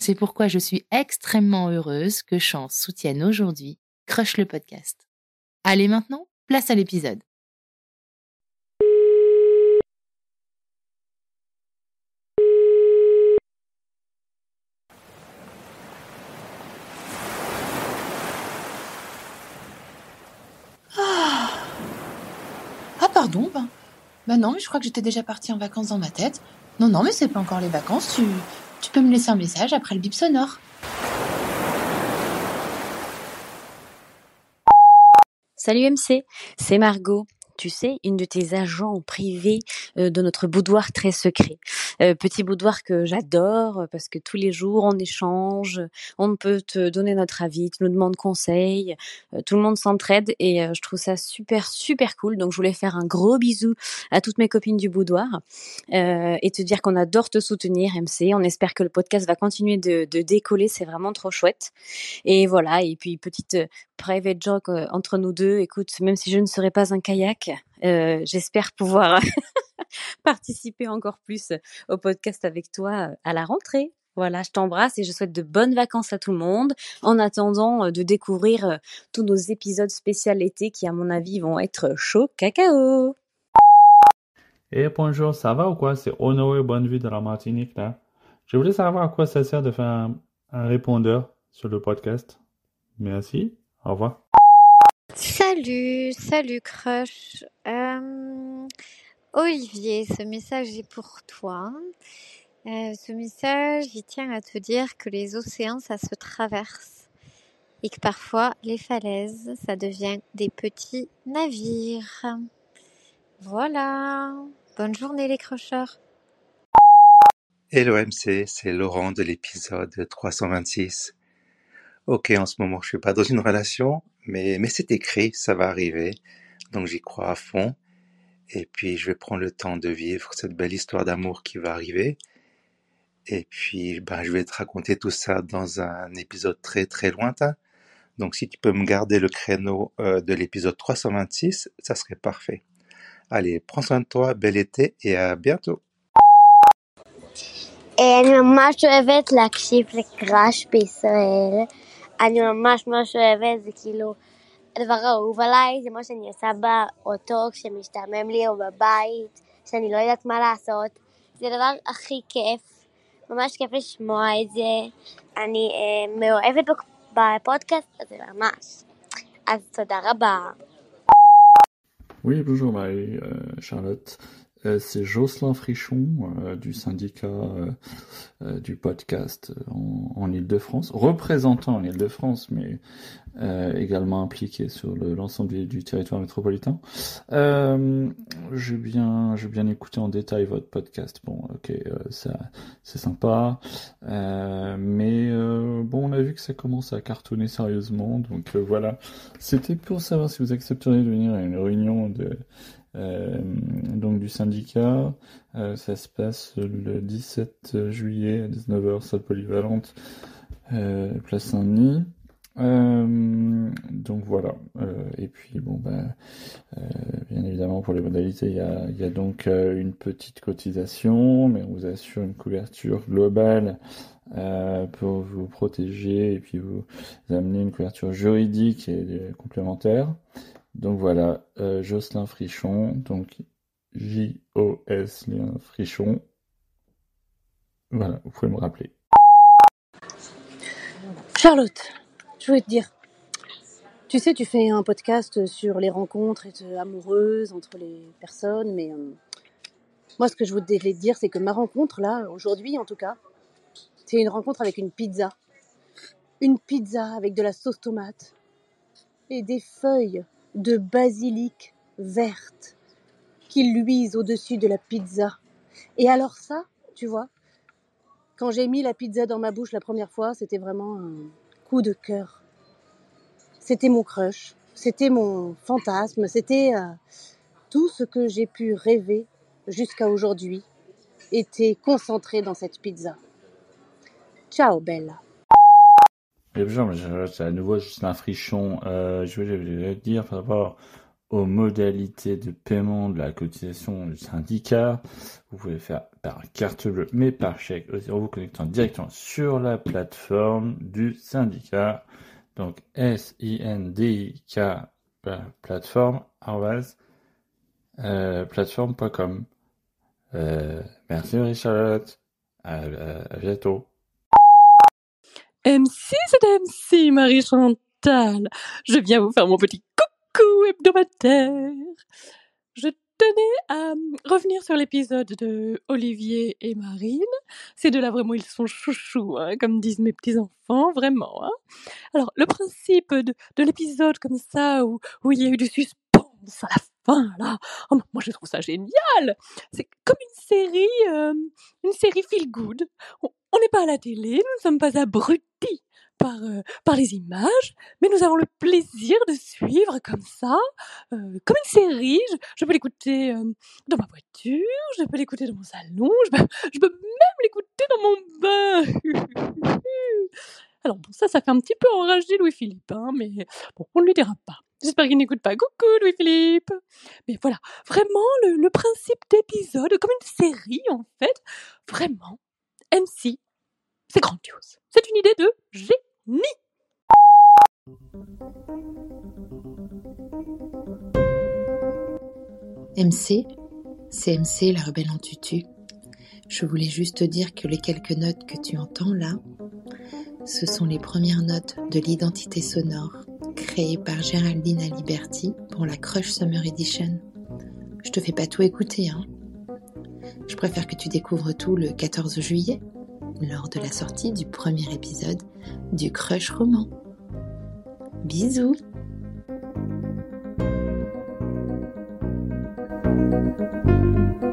C'est pourquoi je suis extrêmement heureuse que Chance soutienne aujourd'hui Crush le podcast. Allez maintenant, place à l'épisode. Ah, ah pardon, ben, ben non, mais je crois que j'étais déjà partie en vacances dans ma tête. Non, non, mais c'est pas encore les vacances, tu, tu peux me laisser un message après le bip sonore. Salut MC, c'est Margot tu sais, une de tes agents privés euh, de notre boudoir très secret. Euh, petit boudoir que j'adore euh, parce que tous les jours on échange, on peut te donner notre avis, tu nous demandes conseil, tout le monde s'entraide et je trouve ça super super cool. Donc je voulais faire un gros bisou à toutes mes copines du boudoir et te dire qu'on adore te soutenir MC. On espère que le podcast va continuer de, de décoller, c'est vraiment trop chouette. Et voilà, et puis petite private joke entre nous deux. Écoute, même si je ne serais pas un kayak, euh, j'espère pouvoir participer encore plus au podcast avec toi euh, à la rentrée. Voilà, je t'embrasse et je souhaite de bonnes vacances à tout le monde en attendant euh, de découvrir tous nos épisodes spéciaux été qui, à mon avis, vont être chauds cacao. Eh bonjour, ça va ou quoi? C'est Honoré Bonnevie de la Martinique là. Je voulais savoir à quoi ça sert de faire un répondeur sur le podcast. Merci, au revoir. Salut, salut Crush. Euh, Olivier, ce message est pour toi. Euh, ce message, il tient à te dire que les océans, ça se traverse et que parfois les falaises, ça devient des petits navires. Voilà. Bonne journée les crocheurs. Hello MC, c'est Laurent de l'épisode 326. Ok, en ce moment, je suis pas dans une relation, mais, mais c'est écrit, ça va arriver. Donc j'y crois à fond. Et puis je vais prendre le temps de vivre cette belle histoire d'amour qui va arriver. Et puis ben, je vais te raconter tout ça dans un épisode très très lointain. Donc si tu peux me garder le créneau euh, de l'épisode 326, ça serait parfait. Allez, prends soin de toi, bel été et à bientôt. אני ממש אוהבת להקשיב לקראש בישראל. אני ממש ממש אוהבת, זה כאילו הדבר האהוב עליי, זה מה שאני עושה באוטו כשמשתעמם לי או בבית, שאני לא יודעת מה לעשות. זה הדבר הכי כיף, ממש כיף לשמוע את זה. אני אה, מאוהבת בפודקאסט הזה ממש. אז תודה רבה. Oui, bonjour Marie, euh, Charlotte. Euh, c'est Jocelyn Frichon euh, du syndicat euh, du podcast en, en Ile-de-France, représentant en Ile-de-France, mais également impliqué sur l'ensemble du, du, territoire métropolitain. j'ai bien, j'ai bien écouté en détail votre podcast. Bon, ok, ça, c'est sympa, mais bon, on a vu que ça commence à cartonner sérieusement, donc voilà. C'était pour savoir si vous accepteriez de venir à une réunion de euh, donc du syndicat. Euh, ça se passe le 17 juillet à 19h, salle polyvalente, euh, place Saint-Denis. Donc voilà. et puis bon ben, bien évidemment pour les modalités, il y a, y a donc une petite cotisation, mais on vous assure une couverture globale pour vous protéger et puis vous amener une couverture juridique et complémentaire. Donc voilà, Jocelyn Frichon, donc J-O-S Frichon. Voilà, vous pouvez me rappeler. Charlotte, je voulais te dire, tu sais, tu fais un podcast sur les rencontres amoureuses entre les personnes, mais euh, moi, ce que je voulais te dire, c'est que ma rencontre, là, aujourd'hui en tout cas, c'est une rencontre avec une pizza. Une pizza avec de la sauce tomate et des feuilles de basilic verte qui luisent au-dessus de la pizza. Et alors ça, tu vois, quand j'ai mis la pizza dans ma bouche la première fois, c'était vraiment un coup de cœur. C'était mon crush, c'était mon fantasme, c'était euh, tout ce que j'ai pu rêver jusqu'à aujourd'hui était concentré dans cette pizza. Ciao Bella. c'est à nouveau juste un frichon. Euh, je voulais dire par rapport aux modalités de paiement de la cotisation du syndicat. Vous pouvez faire par carte bleue, mais par chèque aussi en vous connectant directement sur la plateforme du syndicat. Donc S-I-N-D-I-K plateforme, euh, plateforme.com. Euh, merci Marie À, à, bientôt. MC, c'est MC Marie Chantal. Je viens vous faire mon petit coucou hebdomadaire. Tenais à hum, revenir sur l'épisode de Olivier et Marine. Ces deux-là, vraiment, ils sont chouchous, hein, comme disent mes petits-enfants, vraiment. Hein. Alors, le principe de, de l'épisode comme ça, où, où il y a eu du suspense à la fin, là, oh, moi je trouve ça génial. C'est comme une série, euh, une série feel good. On n'est pas à la télé, nous ne sommes pas abrutis par, euh, par les images, mais nous avons le plaisir de suivre comme ça, euh, comme une série. Je, peux l'écouter euh, dans ma voiture, je peux l'écouter dans mon salon, je peux, même l'écouter dans mon bain. Alors bon, ça, ça fait un petit peu enrager Louis-Philippe, hein, mais bon, on ne lui dira pas. J'espère qu'il n'écoute pas. Coucou Louis-Philippe Mais voilà, vraiment le, le principe d'épisode, comme une série en fait, vraiment, MC, c'est grandiose. C'est une idée de génie MC, c'est MC la rebelle en tutu. Je voulais juste te dire que les quelques notes que tu entends là, ce sont les premières notes de l'identité sonore créée par Géraldine Aliberti pour la Crush Summer Edition. Je te fais pas tout écouter, hein. Je préfère que tu découvres tout le 14 juillet lors de la sortie du premier épisode du Crush Roman. Bisous thank you